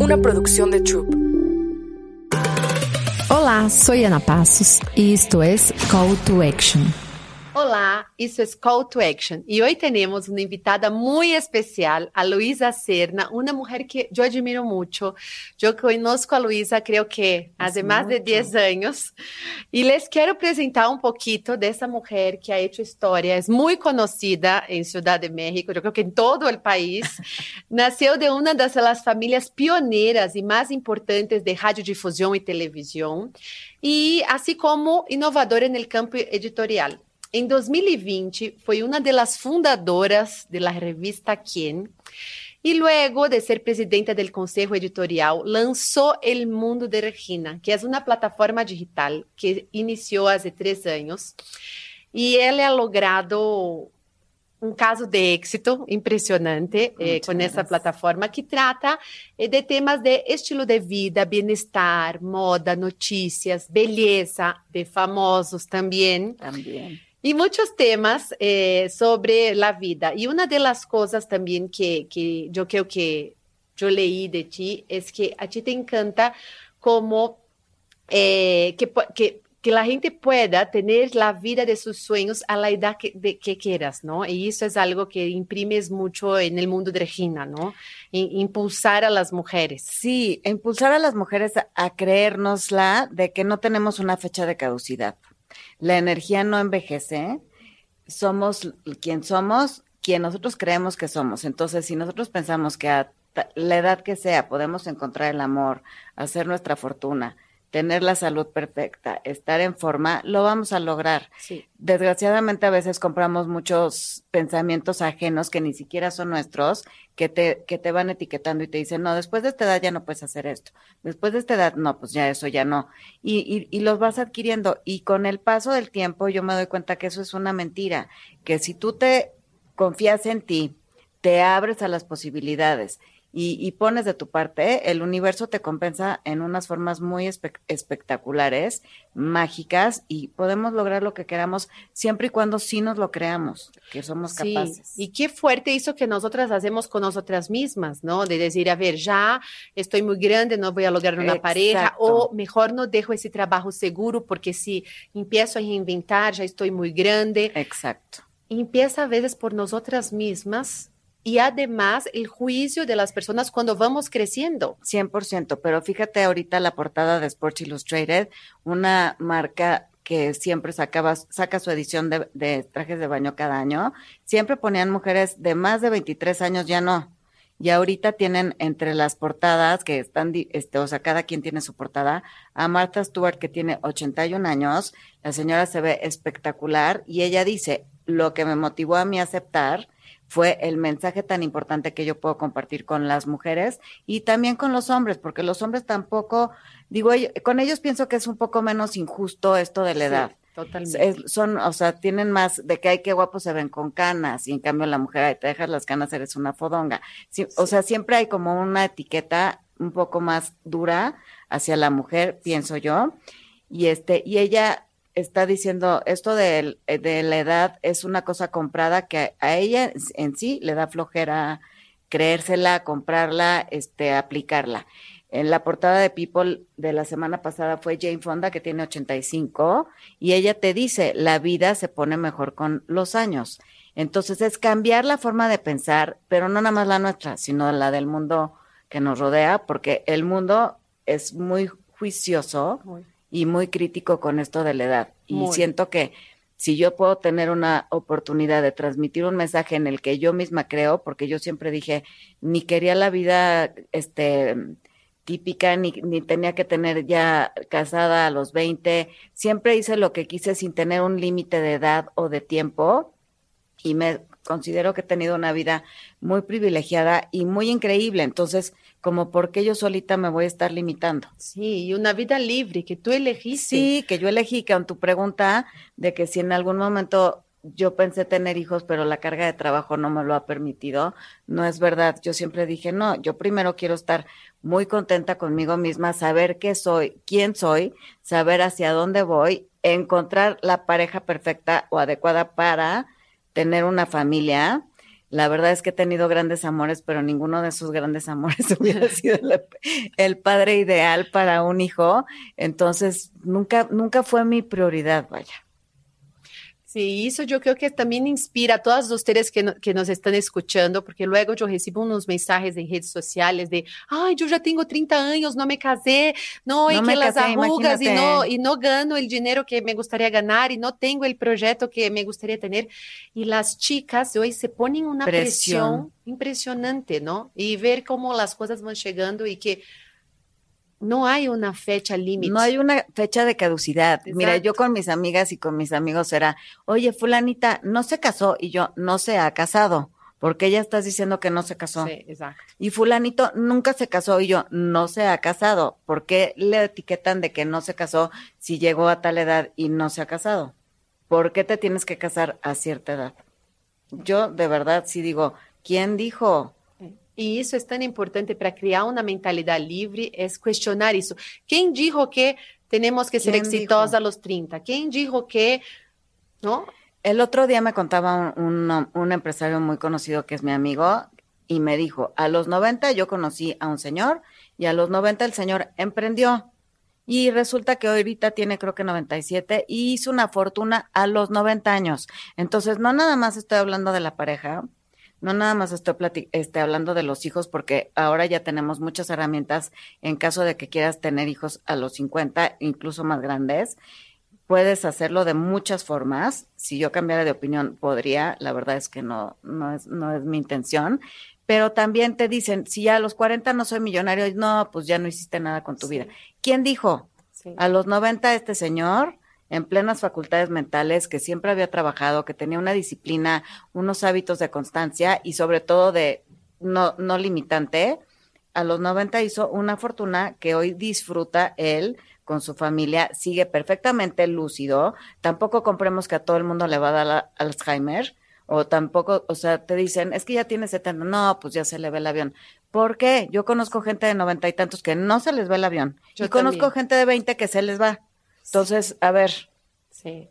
una producción de Troop. Hola, soy Ana Pasos y esto es Call to Action. Olá, isso é Call to Action e hoje temos uma invitada muito especial, a Luísa Serna, uma mulher que eu admiro muito. Eu conheço a Luísa, creio que há mais de 10 anos e les quero apresentar um pouquinho dessa mulher que ha hecho história, é muito conhecida em Ciudad de México, eu creio que em todo o país. Nasceu de uma das famílias pioneiras e mais importantes de radiodifusão e televisão e assim como inovadora no campo editorial. Em 2020, foi uma das fundadoras da revista Quién e luego de ser presidenta do Conselho Editorial, lançou El Mundo de Regina, que é uma plataforma digital que iniciou há três anos. E ela ha logrado um caso de êxito impressionante eh, com essa plataforma que trata eh, de temas de estilo de vida, bem-estar, moda, notícias, beleza de famosos também. También. Y muchos temas eh, sobre la vida. Y una de las cosas también que, que yo creo que yo leí de ti es que a ti te encanta como eh, que, que, que, la gente pueda tener la vida de sus sueños a la edad que, de, que quieras, ¿no? Y eso es algo que imprimes mucho en el mundo de Regina, ¿no? impulsar a las mujeres. Sí, impulsar a las mujeres a, a creérnosla de que no tenemos una fecha de caducidad la energía no envejece, somos quien somos, quien nosotros creemos que somos. Entonces, si nosotros pensamos que a la edad que sea podemos encontrar el amor, hacer nuestra fortuna, tener la salud perfecta, estar en forma, lo vamos a lograr. Sí. Desgraciadamente a veces compramos muchos pensamientos ajenos que ni siquiera son nuestros, que te, que te van etiquetando y te dicen, no, después de esta edad ya no puedes hacer esto, después de esta edad, no, pues ya eso ya no. Y, y, y los vas adquiriendo. Y con el paso del tiempo yo me doy cuenta que eso es una mentira, que si tú te confías en ti, te abres a las posibilidades y, y, pones de tu parte, el universo te compensa en unas formas muy espe espectaculares, mágicas, y podemos lograr lo que queramos siempre y cuando sí nos lo creamos, que somos sí. capaces. Y qué fuerte eso que nosotras hacemos con nosotras mismas, ¿no? De decir, a ver, ya estoy muy grande, no voy a lograr una Exacto. pareja, o mejor no dejo ese trabajo seguro, porque si empiezo a reinventar, ya estoy muy grande. Exacto. Y empieza a veces por nosotras mismas y además el juicio de las personas cuando vamos creciendo. 100%, pero fíjate ahorita la portada de Sports Illustrated, una marca que siempre sacaba, saca su edición de, trajes de baño cada año, siempre ponían mujeres de más de 23 años, ya no. Y ahorita tienen entre las portadas que están, este, o sea, cada quien tiene su portada, a Martha Stewart que tiene 81 años, la señora se ve espectacular y ella dice, lo que me motivó a mí a aceptar fue el mensaje tan importante que yo puedo compartir con las mujeres y también con los hombres, porque los hombres tampoco, digo, con ellos pienso que es un poco menos injusto esto de la edad. Totalmente. Es, son, o sea, tienen más de que hay que guapos se ven con canas y en cambio la mujer, ay, te dejas las canas, eres una fodonga. Sí, sí. O sea, siempre hay como una etiqueta un poco más dura hacia la mujer, pienso yo. Y este, y ella está diciendo esto de, de, la edad es una cosa comprada que a ella en sí le da flojera creérsela, comprarla, este, aplicarla. En la portada de People de la semana pasada fue Jane Fonda, que tiene 85, y ella te dice, la vida se pone mejor con los años. Entonces es cambiar la forma de pensar, pero no nada más la nuestra, sino la del mundo que nos rodea, porque el mundo es muy juicioso. Muy y muy crítico con esto de la edad. Y muy. siento que si yo puedo tener una oportunidad de transmitir un mensaje en el que yo misma creo, porque yo siempre dije, ni quería la vida este típica, ni, ni tenía que tener ya casada a los 20, siempre hice lo que quise sin tener un límite de edad o de tiempo y me considero que he tenido una vida muy privilegiada y muy increíble. Entonces, como porque yo solita me voy a estar limitando. Sí, y una vida libre que tú elegiste. Sí, que yo elegí, que en tu pregunta de que si en algún momento yo pensé tener hijos, pero la carga de trabajo no me lo ha permitido, no es verdad. Yo siempre dije, no, yo primero quiero estar muy contenta conmigo misma, saber qué soy, quién soy, saber hacia dónde voy, encontrar la pareja perfecta o adecuada para tener una familia la verdad es que he tenido grandes amores, pero ninguno de esos grandes amores hubiera sido el padre ideal para un hijo. Entonces, nunca, nunca fue mi prioridad, vaya. Sí, eso yo creo que también inspira a todas ustedes que, no, que nos están escuchando, porque luego yo recibo unos mensajes en redes sociales de, ay, yo ya tengo 30 años, no me casé, no, no y que las casé, arrugas y no, y no gano el dinero que me gustaría ganar y no tengo el proyecto que me gustaría tener. Y las chicas hoy se ponen una presión, presión impresionante, ¿no? Y ver cómo las cosas van llegando y que no hay una fecha límite. No hay una fecha de caducidad. Mira, yo con mis amigas y con mis amigos era, oye, fulanita, no se casó y yo, no se ha casado. Porque ella estás diciendo que no se casó. Sí, exacto. Y fulanito nunca se casó y yo, no se ha casado. ¿Por qué le etiquetan de que no se casó si llegó a tal edad y no se ha casado? ¿Por qué te tienes que casar a cierta edad? Yo de verdad sí digo, ¿quién dijo? Y eso es tan importante para crear una mentalidad libre, es cuestionar eso. ¿Quién dijo que tenemos que ser exitosos a los 30? ¿Quién dijo que, no? El otro día me contaba un, un, empresario muy conocido que es mi amigo y me dijo, a los 90 yo conocí a un señor y a los 90 el señor emprendió. Y resulta que ahorita tiene creo que 97 y hizo una fortuna a los 90 años. Entonces, no nada más estoy hablando de la pareja, no nada más estoy este, hablando de los hijos porque ahora ya tenemos muchas herramientas en caso de que quieras tener hijos a los 50, incluso más grandes. Puedes hacerlo de muchas formas. Si yo cambiara de opinión, podría. La verdad es que no, no es, no es mi intención. Pero también te dicen, si ya a los 40 no soy millonario, no, pues ya no hiciste nada con tu vida. ¿Quién dijo? A los 90 este señor en plenas facultades mentales, que siempre había trabajado, que tenía una disciplina, unos hábitos de constancia y sobre todo de no, no limitante, a los 90 hizo una fortuna que hoy disfruta él con su familia, sigue perfectamente lúcido, tampoco compremos que a todo el mundo le va a dar Alzheimer, o tampoco, o sea, te dicen, es que ya tiene 70, no, pues ya se le ve el avión. ¿Por qué? Yo conozco gente de noventa y tantos que no se les ve el avión. Yo y conozco gente de 20 que se les va. Entonces, a ver. Sí.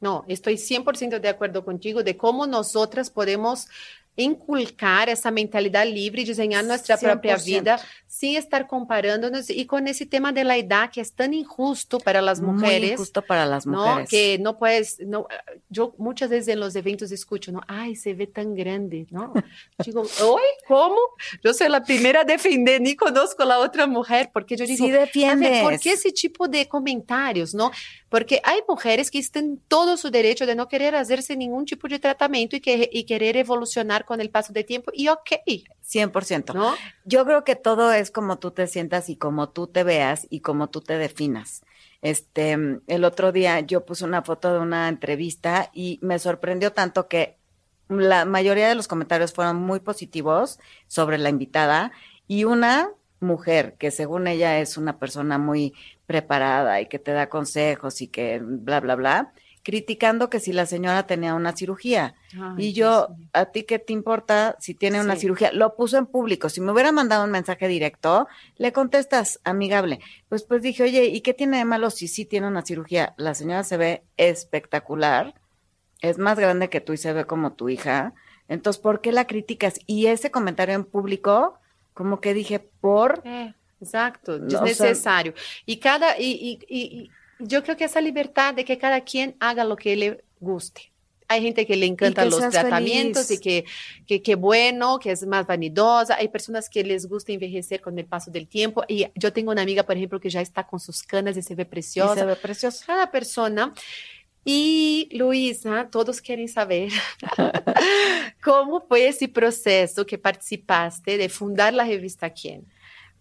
No, estoy 100% de acuerdo contigo de cómo nosotras podemos inculcar essa mentalidade livre, desenhar nossa própria vida, sem estar comparando-nos e com esse tema da idade que é tão injusto para as mulheres. Muito injusto para as mulheres. Que não puedes, eu muitas vezes em los eventos escuto, não, ai, se vê tão grande, não? Digo, oi, como? Eu sou a primeira a defender, nem conosco a outra mulher, porque eu digo, ver, por que esse tipo de comentários, não? Porque há mulheres que têm todo o direito de não querer fazer-se nenhum tipo de tratamento e, que, e querer evolucionar con el paso del tiempo y ok. 100%. ¿No? Yo creo que todo es como tú te sientas y como tú te veas y como tú te definas. Este, el otro día yo puse una foto de una entrevista y me sorprendió tanto que la mayoría de los comentarios fueron muy positivos sobre la invitada y una mujer que según ella es una persona muy preparada y que te da consejos y que bla, bla, bla, criticando que si la señora tenía una cirugía. y yo, ¿a ti qué te importa si tiene una cirugía? Lo puso en público. Si me hubiera mandado un mensaje directo, le contestas amigable. Pues pues dije, oye, ¿y qué tiene de malo si sí tiene una cirugía? La señora se ve espectacular, es más grande que tú y se ve como tu hija. Entonces, ¿por qué la criticas? Y ese comentario en público, como que dije, por... Eh, exacto, es necesario. y cada... y, y yo creo que esa libertad de que cada quien haga lo que le guste. Hay gente que le encanta los tratamientos y que, que, que, bueno, que es más vanidosa. Hay personas que les gusta envejecer con el paso del tiempo. Y yo tengo una amiga, por ejemplo, que ya está con sus canas y se ve preciosa. Y se ve preciosa. Cada persona. Y Luisa, todos quieren saber cómo fue ese proceso que participaste de fundar la revista Quién.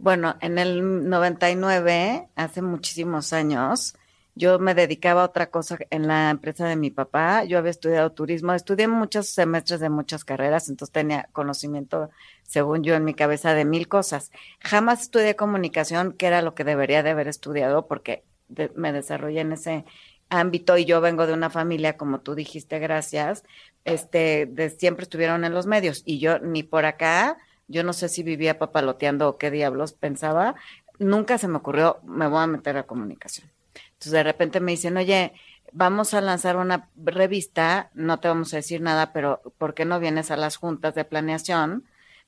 Bueno, en el 99, hace muchísimos años, yo me dedicaba a otra cosa en la empresa de mi papá. Yo había estudiado turismo, estudié muchos semestres de muchas carreras, entonces tenía conocimiento, según yo, en mi cabeza de mil cosas. Jamás estudié comunicación, que era lo que debería de haber estudiado, porque me desarrollé en ese ámbito y yo vengo de una familia, como tú dijiste, gracias, este, de siempre estuvieron en los medios y yo ni por acá, yo no sé si vivía papaloteando o qué diablos pensaba, nunca se me ocurrió, me voy a meter a comunicación. Entonces de repente me dicen, oye, vamos a lanzar una revista, no te vamos a decir nada, pero ¿por qué no vienes a las juntas de planeación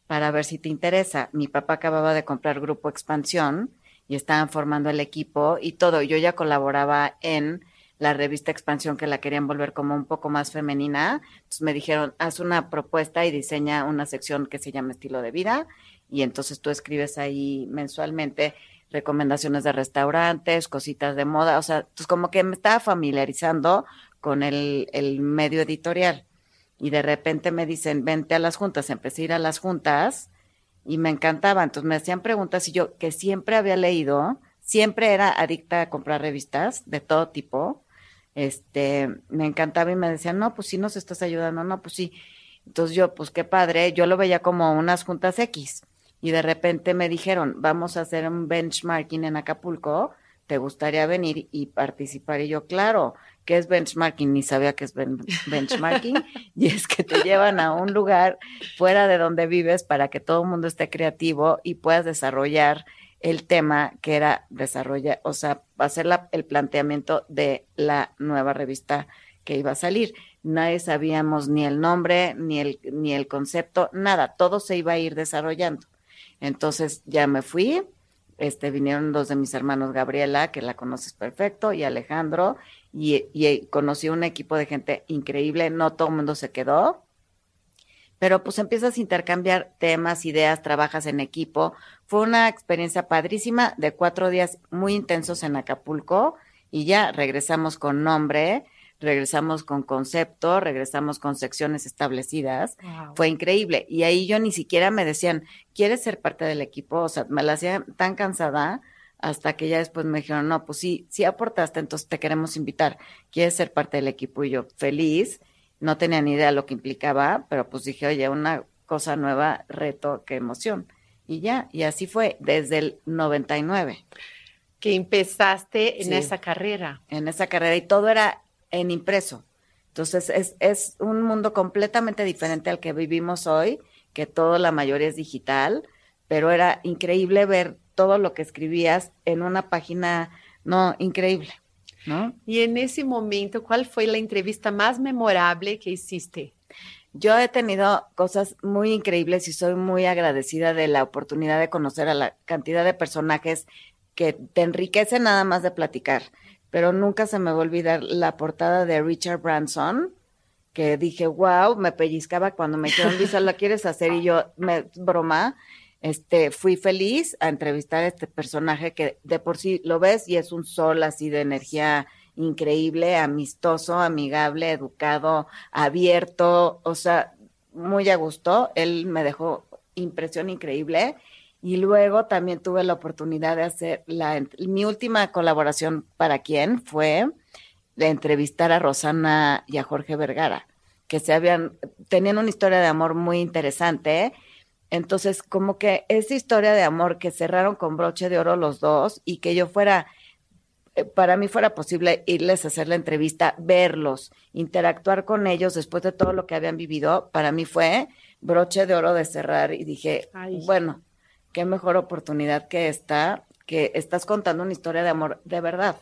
para ver si te interesa? Mi papá acababa de comprar Grupo Expansión y estaban formando el equipo y todo. Yo ya colaboraba en la revista Expansión que la querían volver como un poco más femenina. Entonces me dijeron, haz una propuesta y diseña una sección que se llama estilo de vida y entonces tú escribes ahí mensualmente recomendaciones de restaurantes, cositas de moda, o sea, pues como que me estaba familiarizando con el, el medio editorial. Y de repente me dicen, vente a las juntas, empecé a ir a las juntas y me encantaba. Entonces me hacían preguntas y yo, que siempre había leído, siempre era adicta a comprar revistas de todo tipo, este, me encantaba y me decían, no, pues sí nos estás ayudando, no, pues sí. Entonces yo, pues qué padre, yo lo veía como unas juntas X y de repente me dijeron, vamos a hacer un benchmarking en Acapulco, ¿te gustaría venir y participar? Y yo, claro, ¿qué es benchmarking? Ni sabía qué es benchmarking. y es que te llevan a un lugar fuera de donde vives para que todo el mundo esté creativo y puedas desarrollar el tema que era desarrollar, o sea, hacer la, el planteamiento de la nueva revista que iba a salir. Nadie sabíamos ni el nombre, ni el, ni el concepto, nada, todo se iba a ir desarrollando. Entonces ya me fui, este, vinieron dos de mis hermanos, Gabriela, que la conoces perfecto, y Alejandro, y, y conocí un equipo de gente increíble, no todo el mundo se quedó, pero pues empiezas a intercambiar temas, ideas, trabajas en equipo. Fue una experiencia padrísima de cuatro días muy intensos en Acapulco y ya regresamos con nombre, regresamos con concepto, regresamos con secciones establecidas. Fue increíble. Y ahí yo ni siquiera me decían, ¿quieres ser parte del equipo? O sea, me la hacía tan cansada hasta que ya después me dijeron, no, pues sí, sí aportaste, entonces te queremos invitar. ¿Quieres ser parte del equipo? Y yo, feliz. No tenía ni idea lo que implicaba, pero pues dije, oye, una cosa nueva, reto, qué emoción. Y ya, y así fue desde el 99. Que empezaste en esa carrera. En esa carrera y todo era en impreso. Entonces es, es un mundo completamente diferente al que vivimos hoy, que todo la mayoría es digital, pero era increíble ver todo lo que escribías en una página, no, increíble. ¿No? Y en ese momento, ¿cuál fue la entrevista más memorable que hiciste? Yo he tenido cosas muy increíbles y soy muy agradecida de la oportunidad de conocer a la cantidad de personajes que te enriquecen nada más de platicar pero nunca se me va a olvidar la portada de Richard Branson, que dije, wow, me pellizcaba cuando me dijeron, Lisa, ¿la quieres hacer? Y yo, me broma, este, fui feliz a entrevistar a este personaje que de por sí lo ves y es un sol así de energía increíble, amistoso, amigable, educado, abierto, o sea, muy a gusto. Él me dejó impresión increíble y luego también tuve la oportunidad de hacer la, mi última colaboración para quién fue de entrevistar a Rosana y a Jorge Vergara, que se habían, tenían una historia de amor muy interesante. Entonces, como que esa historia de amor que cerraron con broche de oro los dos y que yo fuera, eh, para mí fuera posible irles a hacer la entrevista, verlos, interactuar con ellos después de todo lo que habían vivido, para mí fue broche de oro de cerrar y dije, bueno, qué mejor oportunidad que esta, que estás contando una historia de amor de verdad.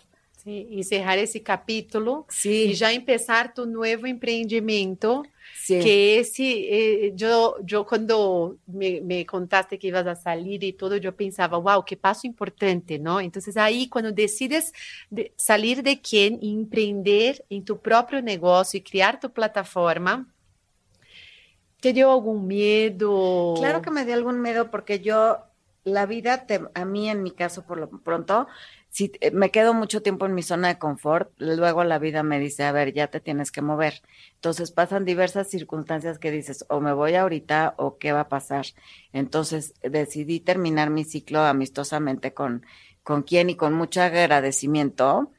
Sí, encerrar esse capítulo sí. e já começar tu novo empreendimento, sí. que esse, eh, eu, eu quando me, me, contaste que ibas a sair e tudo, eu pensava, wow, que passo importante, não? Então, aí, quando decides de sair de quem e empreender em tu próprio negócio e criar tu plataforma, ¿Te dio algún miedo? Claro que me dio algún miedo porque yo, la vida, te, a mí en mi caso por lo pronto, si eh, me quedo mucho tiempo en mi zona de confort, luego la vida me dice, a ver, ya te tienes que mover. Entonces pasan diversas circunstancias que dices, o me voy ahorita o qué va a pasar. Entonces decidí terminar mi ciclo amistosamente con, con quien y con mucho agradecimiento.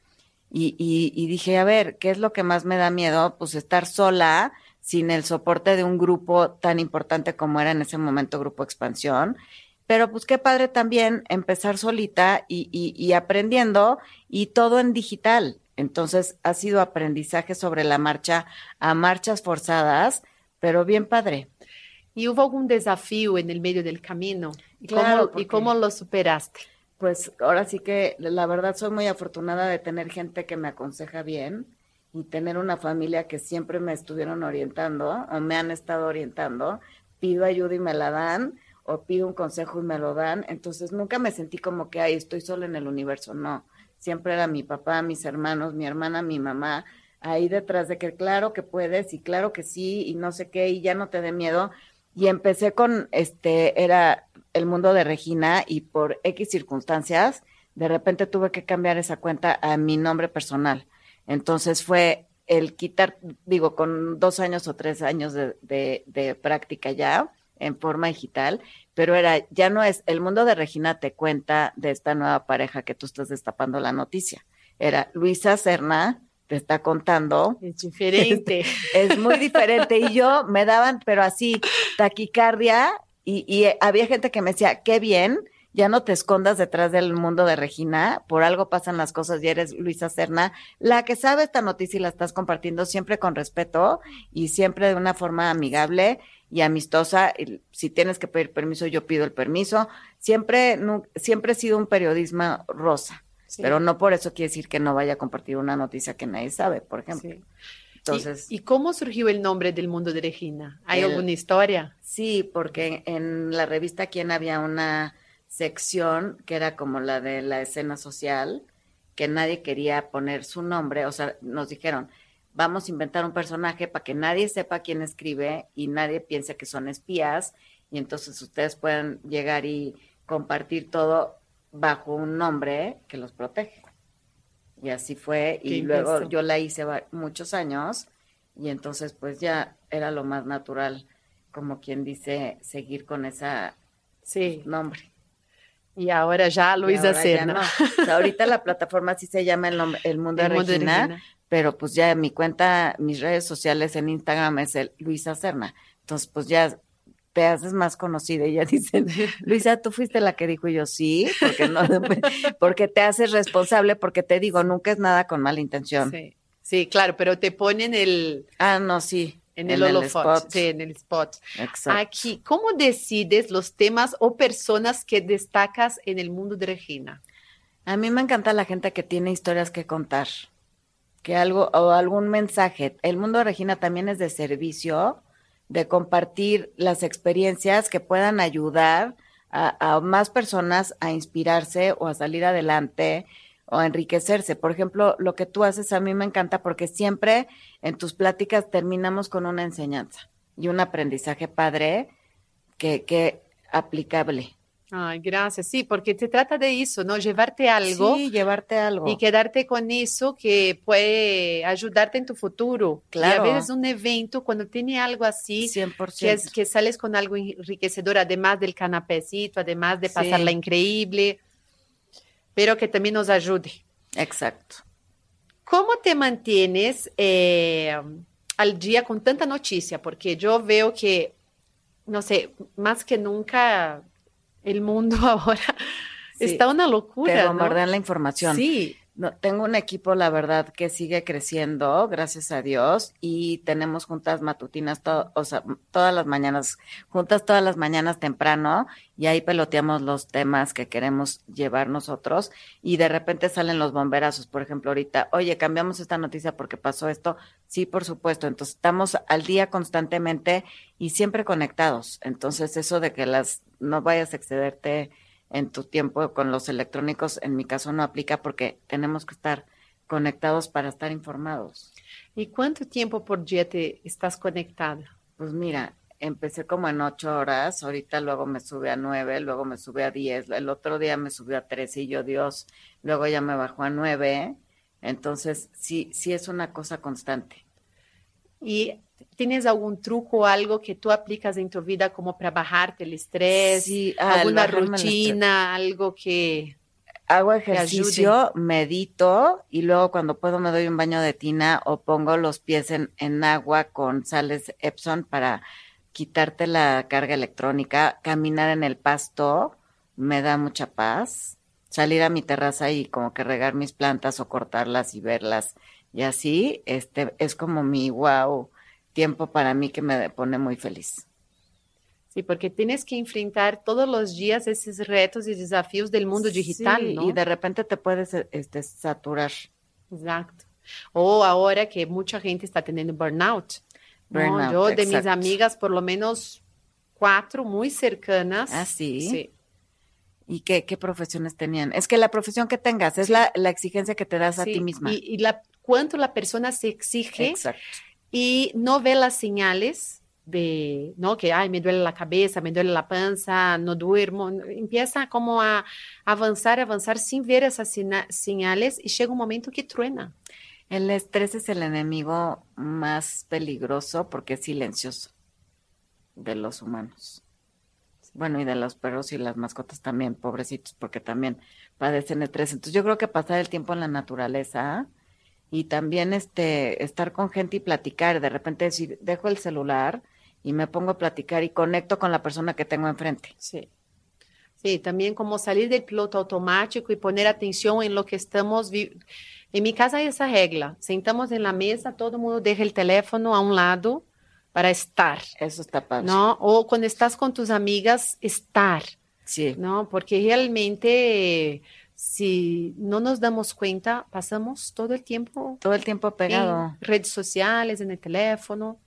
Y, y, y dije, a ver, ¿qué es lo que más me da miedo? Pues estar sola sin el soporte de un grupo tan importante como era en ese momento Grupo Expansión. Pero pues qué padre también empezar solita y, y, aprendiendo y todo en digital. Entonces ha sido aprendizaje sobre la marcha a marchas forzadas, pero bien padre. ¿Y hubo algún desafío en el medio del camino? ¿Y, cómo, ¿y cómo lo superaste? Pues ahora sí que la verdad soy muy afortunada de tener gente que me aconseja bien y tener una familia que siempre me estuvieron orientando o me han estado orientando, pido ayuda y me la dan, o pido un consejo y me lo dan. Entonces nunca me sentí como que, ay, estoy solo en el universo. No, siempre era mi papá, mis hermanos, mi hermana, mi mamá, ahí detrás de que claro que puedes y claro que sí y no sé qué y ya no te dé miedo. Y empecé con, este, era el mundo de Regina y por X circunstancias, de repente tuve que cambiar esa cuenta a mi nombre personal entonces fue el quitar, digo, con dos años o tres años de, de, práctica ya en forma digital, pero era, ya no es, el mundo de Regina te cuenta de esta nueva pareja que tú estás destapando la noticia. Era Luisa Serna, te está contando. Es diferente. Es, muy diferente. Y yo me daban, pero así, taquicardia, y, y, había gente que me decía, qué bien, ya no te escondas detrás del mundo de Regina, por algo pasan las cosas y eres Luisa Serna, la que sabe esta noticia y la estás compartiendo siempre con respeto y siempre de una forma amigable y amistosa. Si tienes que pedir permiso, yo pido el permiso. Siempre, siempre he sido un periodismo rosa, pero no por eso quiere decir que no vaya a compartir una noticia que nadie sabe, por ejemplo. Entonces, ¿Y, cómo surgió el nombre del mundo de Regina? ¿Hay alguna historia? Sí, porque en la revista Quién había una sección que era como la de la escena social, que nadie quería poner su nombre, o sea, nos dijeron, vamos a inventar un personaje para que nadie sepa quién escribe y nadie piense que son espías, y entonces ustedes pueden llegar y compartir todo bajo un nombre que los protege. Y así fue, y luego yo la hice muchos años, y entonces pues ya era lo más natural, como quien dice, seguir con esa sí. nombre. Y ahora ya Luisa Serna. ahorita la plataforma sí se llama El, el Mundo, de, Regina, pero pues ya mi cuenta, mis redes sociales en Instagram es el Luisa Serna. Entonces, pues ya te haces más conocida y ya dicen, Luisa, tú fuiste la que dijo y yo sí, porque no, porque te haces responsable, porque te digo, nunca es nada con mala intención. Sí, sí claro, pero te ponen el... Ah, no, sí. En el, spot. Sí, en el spot. Exacto. Aquí, ¿cómo decides los temas o personas que destacas en el mundo de Regina? A mí me encanta la gente que tiene historias que contar, que algo o algún mensaje. El mundo de Regina también es de servicio, de compartir las experiencias que puedan ayudar a, a más personas a inspirarse o a salir adelante o enriquecerse. Por ejemplo, lo que tú haces a mí me encanta porque siempre en tus pláticas terminamos con una enseñanza y un aprendizaje padre que, que aplicable. Ay, gracias. Sí, porque se trata de eso, ¿no? Llevarte algo. Sí, llevarte algo. Y quedarte con eso que puede ayudarte en tu futuro. Claro. Y a veces un evento, cuando tiene algo así, 100%. Que, es, que sales con algo enriquecedor, además del canapecito, además de pasarla increíble pero que también nos ayude. Exacto. ¿Cómo te mantienes eh, al día con tanta noticia? Porque yo veo que, no sé, más que nunca el mundo ahora está una locura. Te bombardean la información. Sí. No, tengo un equipo, la verdad, que sigue creciendo, gracias a Dios, y tenemos juntas matutinas, o sea, todas las mañanas, juntas todas las mañanas temprano, y ahí peloteamos los temas que queremos llevar nosotros, y de repente salen los bomberazos, por ejemplo, ahorita, oye, cambiamos esta noticia porque pasó esto, sí, por supuesto, entonces estamos al día constantemente y siempre conectados, entonces eso de que las, no vayas a excederte en tu tiempo con los electrónicos, en mi caso no aplica porque tenemos que estar conectados para estar informados. ¿Y cuánto tiempo por día te estás conectada? Pues mira, empecé como en ocho horas, ahorita luego me sube a nueve, luego me sube a diez, el otro día me subió a tres y yo, Dios, luego ya me bajó a nueve, entonces sí, sí es una cosa constante. ¿Y tienes algún truco o algo que tú aplicas en tu vida como para bajarte el estrés? Sí, alguna rutina, algo que hago ejercicio, medito y luego cuando puedo me doy un baño de tina o pongo los pies en, en agua con sales Epson para quitarte la carga electrónica, caminar en el pasto me da mucha paz, salir a mi terraza y como que regar mis plantas o cortarlas y verlas y así, este es como mi wow tiempo para mí que me pone muy feliz. Sí, porque tienes que enfrentar todos los días esos retos y desafíos del mundo digital, sí, Y de repente te puedes este, saturar. Exacto. O ahora que mucha gente está teniendo burnout. ¿no? Burnout, Yo de mis amigas, por lo menos cuatro muy cercanas. Ah, sí. Sí. ¿Y qué, qué profesiones tenían? Es que la profesión que tengas es la, la exigencia que te das a ti misma. Y, y la, cuánto la persona se exige Exacto. y no ve las señales de, ¿no? Que, ay, me duele la cabeza, me duele la panza, no duermo. Empieza como a avanzar, avanzar sin ver esas señales y llega un momento que truena. El estrés es el enemigo más peligroso porque es silencioso de los humanos. Bueno, y de los perros y las mascotas también, pobrecitos, porque también padecen estrés. Entonces yo creo que pasar el tiempo en la naturaleza y también este estar con gente y platicar, de repente decir, dejo el celular y me pongo a platicar y conecto con la persona que tengo enfrente. Sí. Sí, también como salir del piloto automático y poner atención en lo que estamos vi- En mi casa hay esa regla. Sentamos en la mesa, todo el mundo deja el teléfono a un lado para estar, Eso está padre. ¿no? O cuando estás con tus amigas, estar, Sí. ¿no? Porque realmente, si no nos damos cuenta, pasamos todo el tiempo Todo el tiempo pegado. en redes sociales, en el teléfono.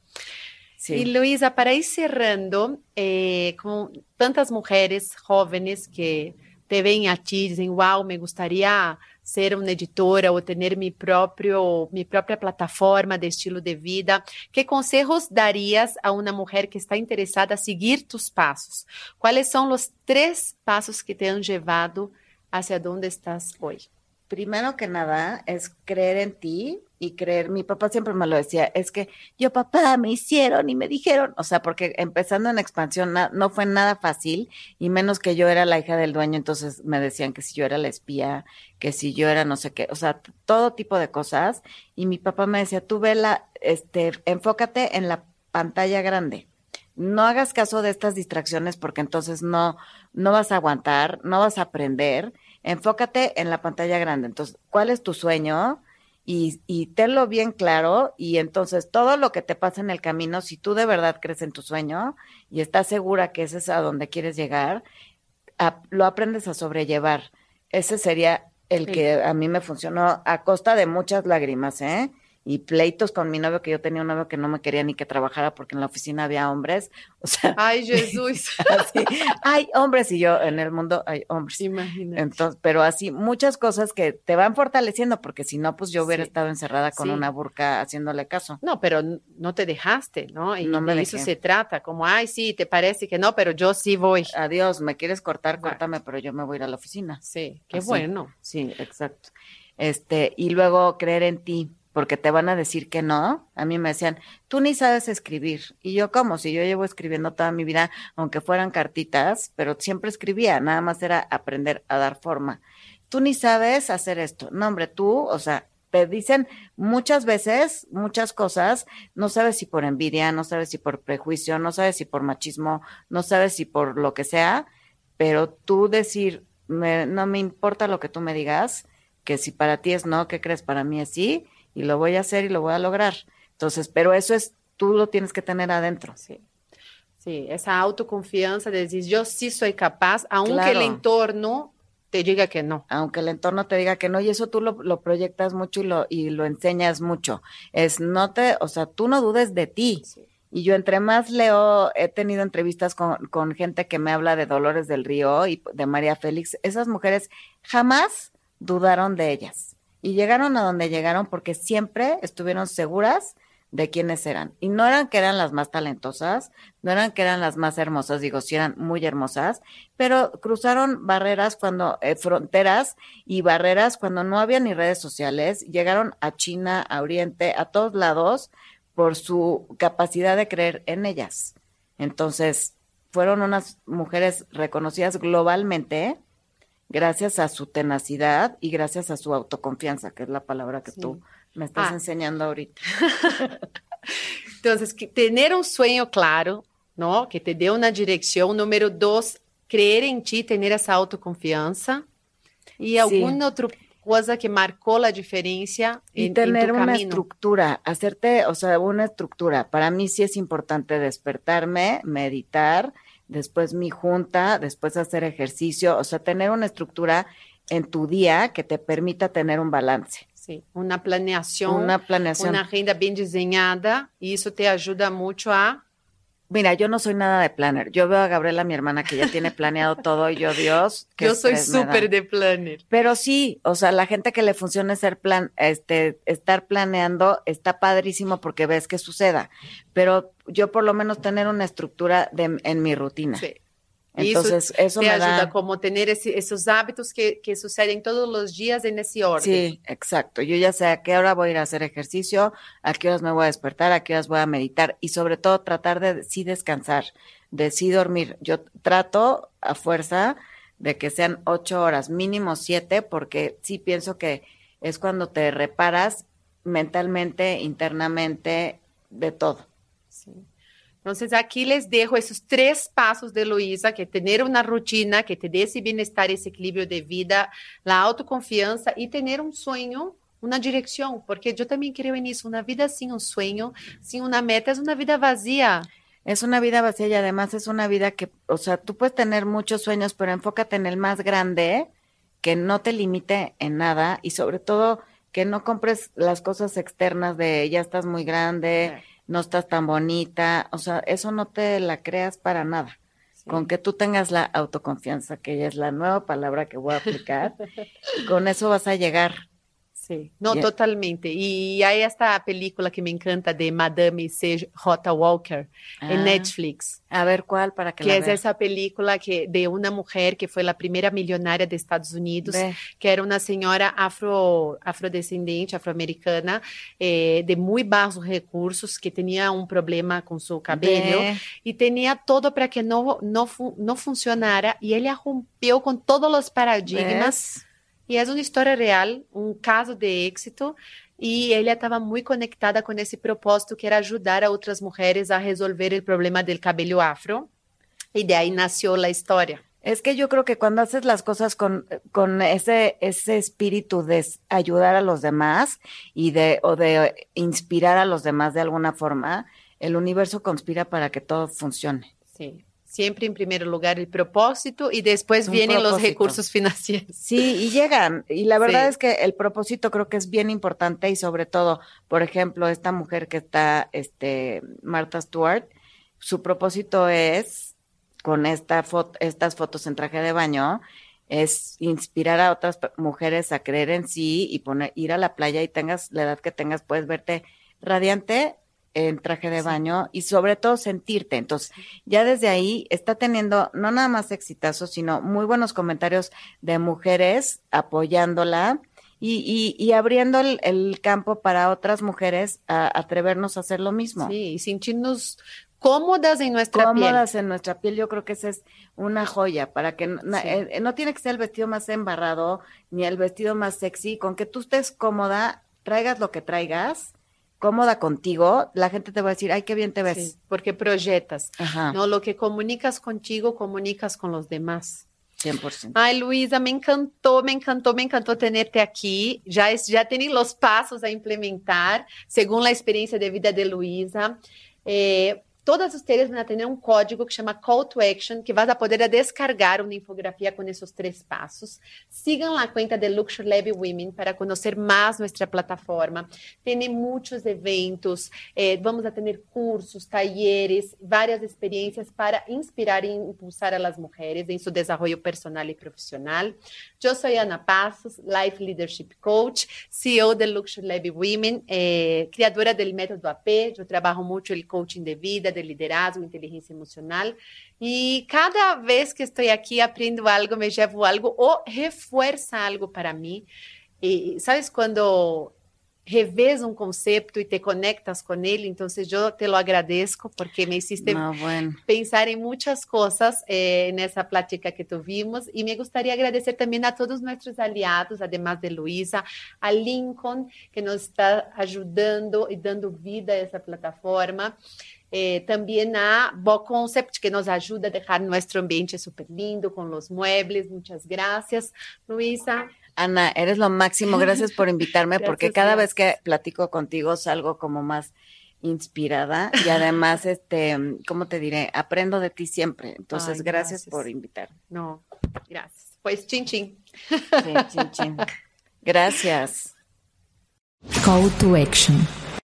Sí. Y Luisa, para ir cerrando, eh, con tantas mujeres jóvenes que te ven a ti y dicen, wow, me gustaría ser una editora o tener mi, propio, mi propia plataforma de estilo de vida, ¿qué consejos darías a una mujer que está interesada a seguir tus pasos? ¿Cuáles son los tres pasos que te han llevado hacia donde estás hoy? Primero que nada es creer en ti y creer, mi papá siempre me lo decía, es que yo papá me hicieron y me dijeron, o sea, porque empezando en expansión no fue nada fácil y menos que yo era la hija del dueño, entonces me decían que si yo era la espía, que si yo era no sé qué, o sea, todo tipo de cosas y mi papá me decía, tú vela, este, enfócate en la pantalla grande. No hagas caso de estas distracciones porque entonces no, no vas a aguantar, no vas a aprender enfócate en la pantalla grande. Entonces, ¿cuál es tu sueño? Y, y tenlo bien claro y entonces todo lo que te pasa en el camino, si tú de verdad crees en tu sueño y estás segura que ese es a donde quieres llegar, a- lo aprendes a sobrellevar. Ese sería el Sí. que a mí me funcionó a costa de muchas lágrimas, ¿eh? Y pleitos con mi novio, que yo tenía un novio que no me quería ni que trabajara porque en la oficina había hombres. O sea, Ay, Jesús. así, hay hombres y yo en el mundo hay hombres. Imagínate. Entonces, pero así, muchas cosas que te van fortaleciendo, porque si no, pues yo hubiera Sí. estado encerrada con Sí. una burka haciéndole caso. No, pero no te dejaste, ¿no? Y No me de eso se trata, como, ay, sí, te parece que no, pero yo sí voy. Adiós, me quieres cortar, córtame, pero yo me voy a ir a la oficina. Sí, qué Así. bueno. Sí, exacto. Este, y luego creer en ti, porque te van a decir que no. A mí me decían, tú ni sabes escribir. Y yo, ¿cómo? Si yo llevo escribiendo toda mi vida, aunque fueran cartitas, pero siempre escribía, nada más era aprender a dar forma. Tú ni sabes hacer esto. No, hombre, tú, o sea, te dicen muchas veces muchas cosas, no sabes si por envidia, no sabes si por prejuicio, no sabes si por machismo, no sabes si por lo que sea, pero tú decir, me- no me importa lo que tú me digas, que si para ti es no, ¿qué crees? Para mí es sí, y lo voy a hacer y lo voy a lograr. Entonces, pero eso es, tú lo tienes que tener adentro. Sí. Sí, esa autoconfianza de decir, yo sí soy capaz, aunque Claro. el entorno te diga que no. Aunque el entorno te diga que no, y eso tú lo, lo proyectas mucho y lo, y lo enseñas mucho. Es no te, o sea, tú no dudes de ti. Sí. Y yo entre más leo, he tenido entrevistas con, con gente que me habla de Dolores del Río y de María Félix. Esas mujeres jamás dudaron de ellas. Y llegaron a donde llegaron porque siempre estuvieron seguras de quiénes eran. Y no eran que eran las más talentosas, no eran que eran las más hermosas, digo, sí eran muy hermosas, pero cruzaron barreras cuando, eh, fronteras y barreras cuando no había ni redes sociales, llegaron a China, a Oriente, a todos lados por su capacidad de creer en ellas. Entonces, fueron unas mujeres reconocidas globalmente gracias a su tenacidad y gracias a su autoconfianza, que es la palabra que Sí. tú me estás Ah. enseñando ahorita. Entonces, que tener un sueño claro, ¿no? Que te dé una dirección. Número dos, creer en ti, tener esa autoconfianza. Y Sí. alguna otra cosa que marcó la diferencia Y en, en tener tu una camino. estructura, hacerte, o sea, una estructura. Para mí sí es importante despertarme, meditar, después mi junta, después hacer ejercicio, o sea, tener una estructura en tu día que te permita tener un balance. Sí, una planeación, una planeación. una agenda bien diseñada y eso te ayuda mucho a Mira, yo no soy nada de planner. Yo veo a Gabriela, mi hermana, que ya tiene planeado todo y yo, Dios. Yo soy súper de planner. Pero sí, o sea, la gente que le funcione ser plan, este, estar planeando está padrísimo porque ves que suceda. Pero yo por lo menos tener una estructura de, en mi rutina. Sí. Entonces, eso, te me ayuda da... como tener esos hábitos que, que, suceden todos los días en ese orden. Sí, exacto. Yo ya sé a qué hora voy a ir a hacer ejercicio, a qué horas me voy a despertar, a qué horas voy a meditar y sobre todo tratar de sí descansar, de sí dormir. Yo trato a fuerza de que sean ocho horas, mínimo siete, porque sí pienso que es cuando te reparas mentalmente, internamente, de todo. Entonces, aquí les dejo esos tres pasos de Luisa, que tener una rutina que te dé ese bienestar, ese equilibrio de vida, la autoconfianza y tener un sueño, una dirección, porque yo también creo en eso, una vida sin un sueño, sin una meta, es una vida vacía. Es una vida vacía y además es una vida que, o sea, tú puedes tener muchos sueños, pero enfócate en el más grande, que no te limite en nada y sobre todo que no compres las cosas externas de ya estás muy grande. Sí no estás tan bonita, o sea, eso no te la creas para nada. Con que tú tengas la autoconfianza, que ya es la nueva palabra que voy a aplicar, con eso vas a llegar Sí, no, yeah. totalmente. Y hay esta película que me encanta de Madame C. J. Walker ah, en Netflix. A ver cuál para que, que la es vea. esa película que de una mujer que fue la primera millonaria de Estados Unidos, Ve. que era una señora afro afrodescendente, afroamericana, eh, de muy bajos recursos, que tenía un problema con su cabello Ve. y tenía todo para que no no no funcionara y ella rompió con todos los paradigmas. ¿Ves? E é uma história real, um caso de êxito, e ela estava muito conectada com esse propósito que era ajudar a outras mulheres a resolver o problema do cabelo afro. E de aí nasceu a história. Es que yo creo que cuando haces las cosas con, con ese, ese espíritu de ayudar a los demás y de, o de inspirar a los demás de alguna forma, el universo conspira para que todo funcione. Sí. Siempre en primer lugar el propósito y después Un vienen propósito. los recursos financieros. Sí, y llegan. Y la verdad sí. es que el propósito creo que es bien importante y sobre todo, por ejemplo, esta mujer que está, este, Martha Stewart, su propósito es, con esta foto, estas fotos en traje de baño, es inspirar a otras mujeres a creer en sí y poner, ir a la playa y tengas la edad que tengas, puedes verte radiante en traje de baño y sobre todo sentirte. Entonces, ya desde ahí está teniendo no nada más exitazos, sino muy buenos comentarios de mujeres apoyándola y, y, y abriendo el, el, campo para otras mujeres a atrevernos a hacer lo mismo. Sí, y sentirnos cómodas en nuestra cómodas piel. Cómodas en nuestra piel, yo creo que esa es una joya para que no, sí. eh, no tiene que ser el vestido más embarrado ni el vestido más sexy, con que tú estés cómoda, traigas lo que traigas, cómoda contigo, la gente te va a decir, ay, qué bien te ves. Sí, porque proyectas. Ajá. No, lo que comunicas contigo, comunicas con los demás. 100%. Ay, Luisa, me encantó, me encantó, me encantó tenerte aquí. Já, já tenho os passos a implementar, segundo a experiência de vida de Luisa. Eh, todas ustedes van a tener un código que se llama Call to Action, que vas a poder descargar una infografía con esos tres pasos. Sigan la cuenta de Luxury Lab Women para conocer más nuestra plataforma. Tiene muchos eventos, eh, vamos a tener cursos, talleres, varias experiencias para inspirar e impulsar a las mujeres en su desarrollo personal y profesional. Yo soy Ana Passos, Life Leadership Coach, CEO de Luxury Lab Women, eh, creadora del método AP. Yo trabajo mucho el coaching de vida, de liderazgo, inteligência emocional. E cada vez que estou aqui, aprendo algo, me levo algo ou reforça algo para mim. E sabes quando revês um conceito e te conectas com ele, então eu te lo agradeço porque me hiciste no, bueno. pensar em muitas coisas eh, nessa plática que tuvimos e me gostaria de agradecer também a todos nossos aliados, además de Luísa, a Lincoln, que nos está ajudando e dando vida a essa plataforma. Eh, también a Bo Concept, que nos ayuda a dejar nuestro ambiente súper lindo con los muebles. Muchas gracias, Luisa. Ana, eres lo máximo. Gracias por invitarme, gracias, porque cada gracias. vez que platico contigo salgo como más inspirada y además, este, ¿cómo te diré? Aprendo de ti siempre. Entonces, Ay, gracias. gracias. por invitarme. No, gracias. Pues, chin, chin. Sí, chin, chin. Gracias. Call to Action.